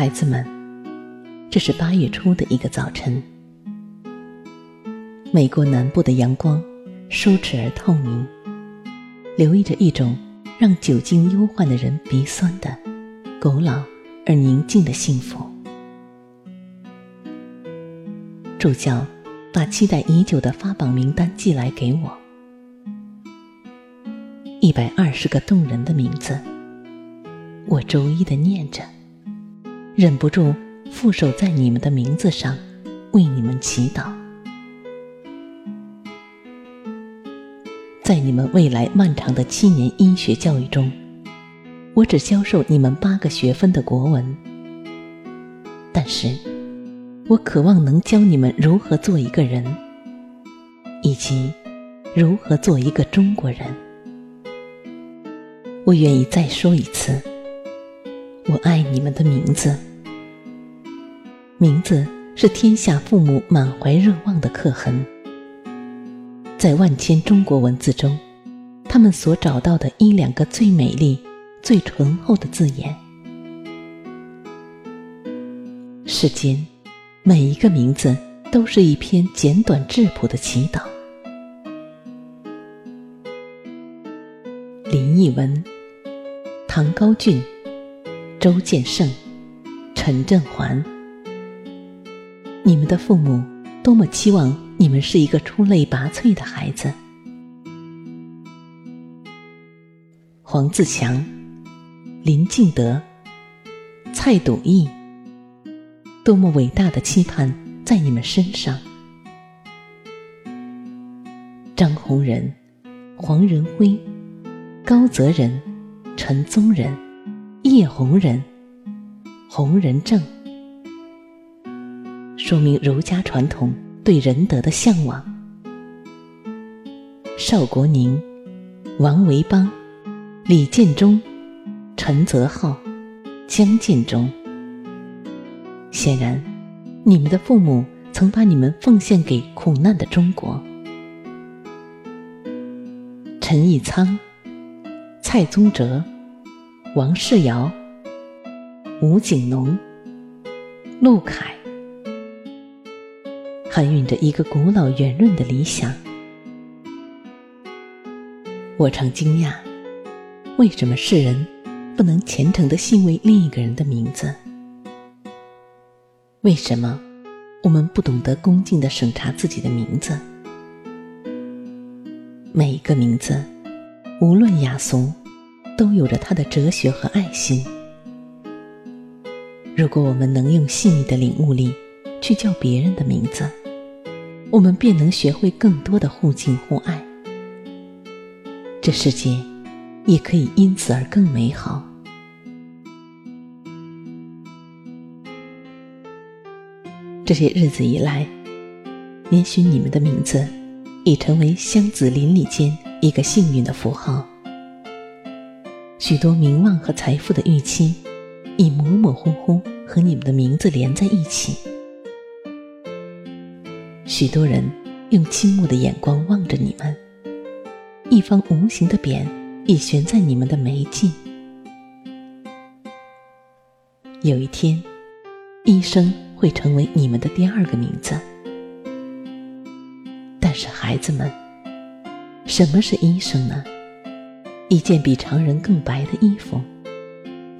孩子们，这是八月初的一个早晨。美国南部的阳光舒适而透明，留意着一种让久经忧患的人鼻酸的古老而宁静的幸福。助教把期待已久的发榜名单寄来给我，一百二十个动人的名字，我逐一的念着。忍不住附手在你们的名字上，为你们祈祷。在你们未来漫长的七年医学教育中，我只教授你们八个学分的国文，但是，我渴望能教你们如何做一个人，以及如何做一个中国人。我愿意再说一次，我爱你们的名字。名字是天下父母满怀热望的刻痕，在万千中国文字中，他们所找到的一两个最美丽、最醇厚的字眼。世间每一个名字都是一篇简短质朴的祈祷。林奕文、唐高俊、周建胜、陈振环。你们的父母多么期望你们是一个出类拔萃的孩子。黄自强、林敬德、蔡笃义，多么伟大的期盼在你们身上！张宏仁、黄仁辉、高泽仁、陈宗仁、叶宏仁、洪仁正。说明儒家传统对仁德的向往。邵国宁、王维邦、李建忠、陈泽浩、江建忠。显然，你们的父母曾把你们奉献给苦难的中国。陈义仓、蔡宗哲、王世尧、吴景农、陆凯。含蕴着一个古老圆润的理想。我常惊讶，为什么世人不能虔诚的信为另一个人的名字？为什么我们不懂得恭敬的审查自己的名字？每一个名字，无论雅俗，都有着它的哲学和爱心。如果我们能用细腻的领悟力去叫别人的名字，我们便能学会更多的互敬互爱，这世界也可以因此而更美好。这些日子以来，也许你们的名字已成为乡子邻里间一个幸运的符号，许多名望和财富的预期已模模糊糊和你们的名字连在一起。许多人用倾慕的眼光望着你们，一方无形的匾已悬在你们的眉际。有一天，医生会成为你们的第二个名字。但是，孩子们，什么是医生呢？一件比常人更白的衣服，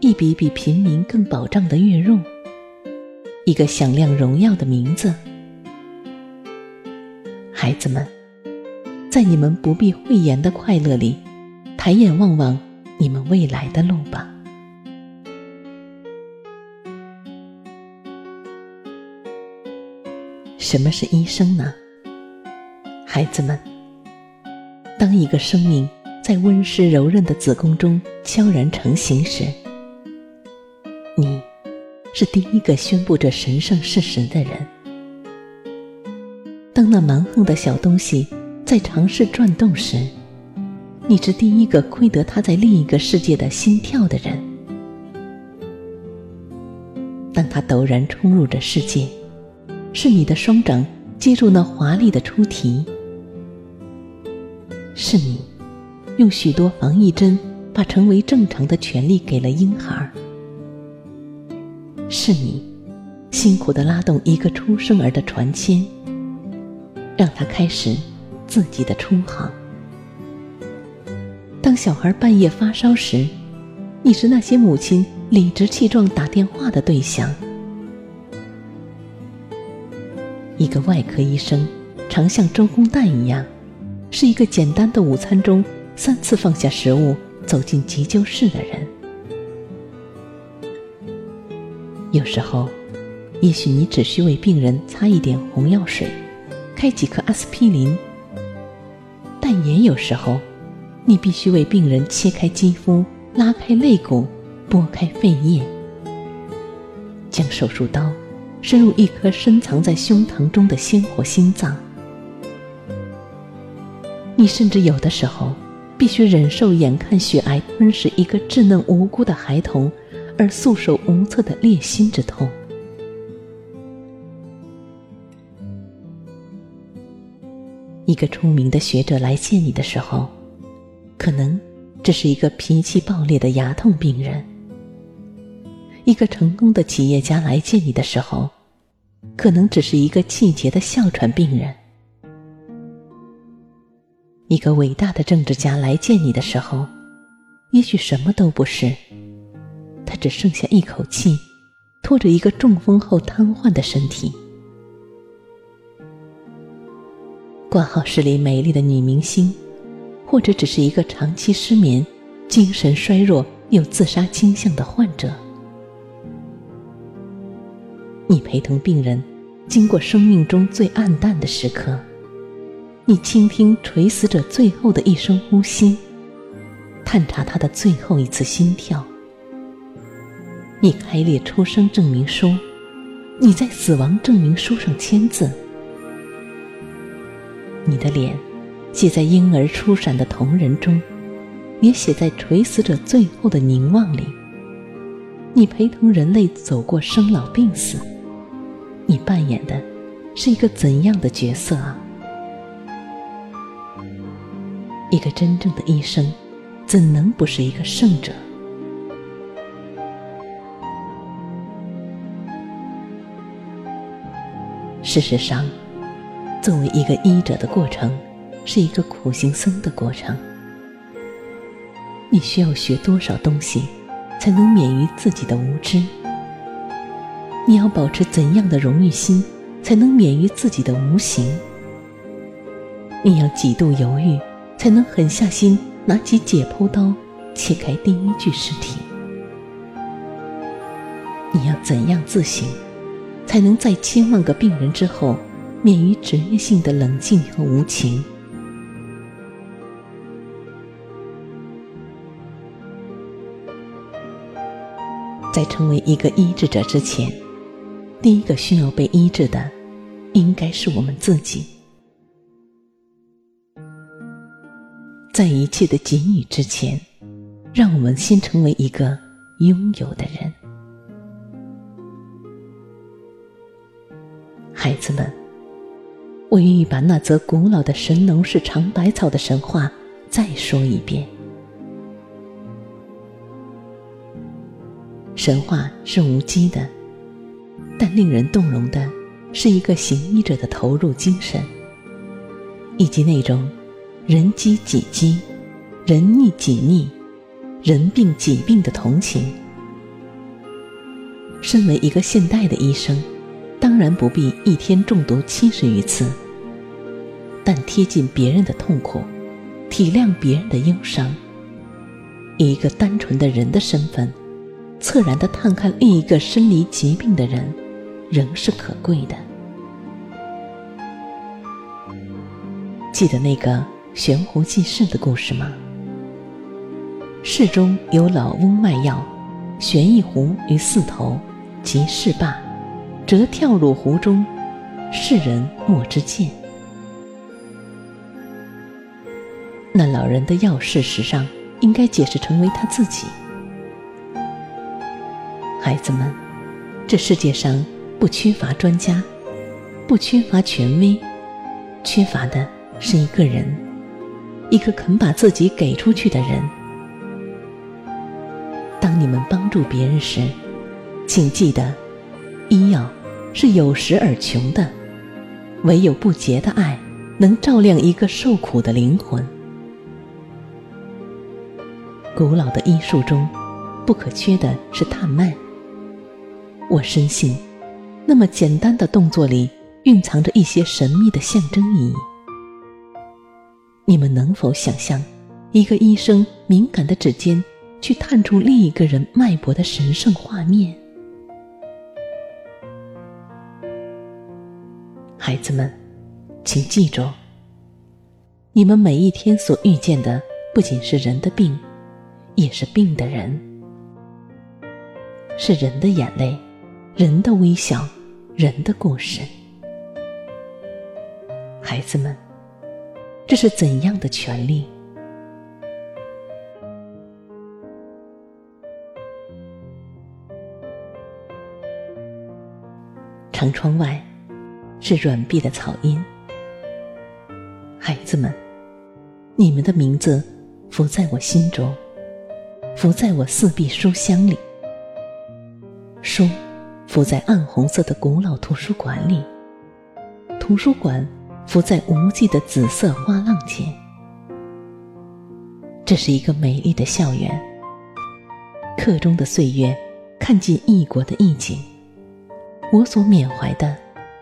一笔比平民更保障的月入，一个响亮荣耀的名字。孩子们，在你们不必讳言的快乐里，抬眼望望你们未来的路吧。什么是医生呢？孩子们，当一个生命在温湿柔韧的子宫中悄然成型时，你是第一个宣布这神圣事实的人。当那蛮横的小东西在尝试转动时，你是第一个窥得它在另一个世界的心跳的人。当它陡然冲入这世界，是你的双掌接住那华丽的出题，是你用许多防疫针把成为正常的权利给了婴孩，是你辛苦的拉动一个出生儿的船签，让他开始自己的出航。当小孩半夜发烧时，你是那些母亲理直气壮打电话的对象。一个外科医生，常像周公旦一样，是一个简单的午餐中三次放下食物走进急救室的人。有时候，也许你只需为病人擦一点红药水，开几颗阿司匹林；但也有时候，你必须为病人切开肌肤、拉开肋骨、拨开肺叶，将手术刀。深入一颗深藏在胸膛中的鲜活心脏，你甚至有的时候必须忍受眼看血癌吞噬一个稚嫩无辜的孩童而束手无策的裂心之痛。一个出名的学者来见你的时候，可能这是一个脾气暴烈的牙痛病人。一个成功的企业家来见你的时候，可能只是一个气节的哮喘病人；一个伟大的政治家来见你的时候，也许什么都不是，他只剩下一口气，拖着一个中风后瘫痪的身体。挂号室里美丽的女明星，或者只是一个长期失眠、精神衰弱、有自杀倾向的患者。你陪同病人经过生命中最暗淡的时刻，你倾听垂死者最后的一声呼吸，探查他的最后一次心跳。你开列出生证明书，你在死亡证明书上签字。你的脸写在婴儿初闪的瞳仁中，也写在垂死者最后的凝望里。你陪同人类走过生老病死。你扮演的是一个怎样的角色啊？一个真正的医生，怎能不是一个圣者？事实上，作为一个医者的过程，是一个苦行僧的过程。你需要学多少东西，才能免于自己的无知？你要保持怎样的荣誉心，才能免于自己的无形？你要几度犹豫，才能狠下心拿起解剖刀切开第一具尸体？你要怎样自省，才能在千万个病人之后，免于职业性的冷静和无情？在成为一个医治者之前。第一个需要被医治的，应该是我们自己。在一切的给予之前，让我们先成为一个拥有的人。孩子们，我愿意把那则古老的神农氏尝百草的神话再说一遍。神话是无稽的。但令人动容的是一个行医者的投入精神，以及那种人饥己饥、人溺己溺、人病己病的同情。身为一个现代的医生，当然不必一天中毒七十余次，但贴近别人的痛苦，体谅别人的忧伤，以一个单纯的人的身份，恻然的探看另一个身离疾病的人。仍是可贵的。记得那个悬壶济世的故事吗？世中有老翁卖药，悬一壶于寺头，即是罢，则跳入湖中，世人莫之见。那老人的要事实上应该解释成为他自己。孩子们，这世界上不缺乏专家，不缺乏权威，缺乏的是一个人，一个肯把自己给出去的人。当你们帮助别人时，请记得，医药是有时而穷的，唯有不竭的爱能照亮一个受苦的灵魂。古老的医术中，不可缺的是探脉。我深信，那么简单的动作里蕴藏着一些神秘的象征意义。你们能否想象，一个医生敏感的指尖去探出另一个人脉搏的神圣画面？孩子们，请记住，你们每一天所遇见的不仅是人的病。也是病的人，是人的眼泪，人的微笑，人的故事。孩子们，这是怎样的权利？长窗外是软碧的草荫。孩子们，你们的名字浮在我心中。浮在我四壁书箱里，书浮在暗红色的古老图书馆里，图书馆浮在无际的紫色花浪间。这是一个美丽的校园，课中的岁月看尽异国的意境。我所缅怀的，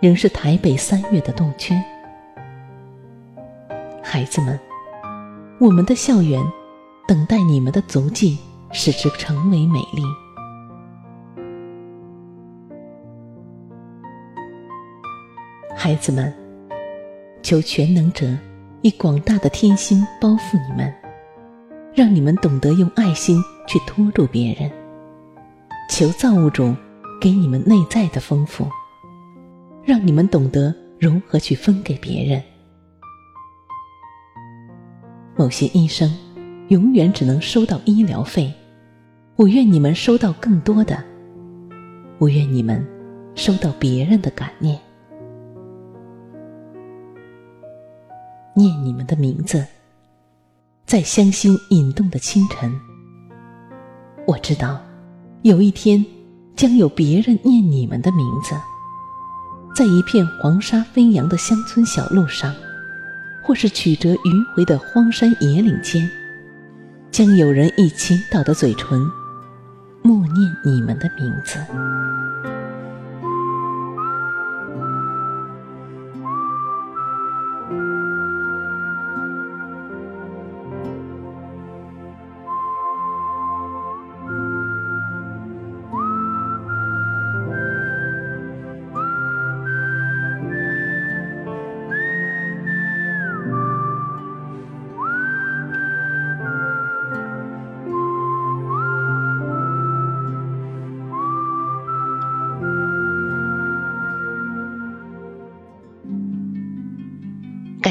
仍是台北三月的洞圈。孩子们，我们的校园。等待你们的足迹，使之成为美丽。孩子们，求全能者以广大的天心包覆你们，让你们懂得用爱心去托住别人。求造物主给你们内在的丰富，让你们懂得如何去分给别人。某些医生。永远只能收到医疗费，我愿你们收到更多的。我愿你们收到别人的感念，念你们的名字，在香心引动的清晨。我知道，有一天将有别人念你们的名字，在一片黄沙飞扬的乡村小路上，或是曲折迂回的荒山野岭间。将有人以倾倒的嘴唇默念你们的名字。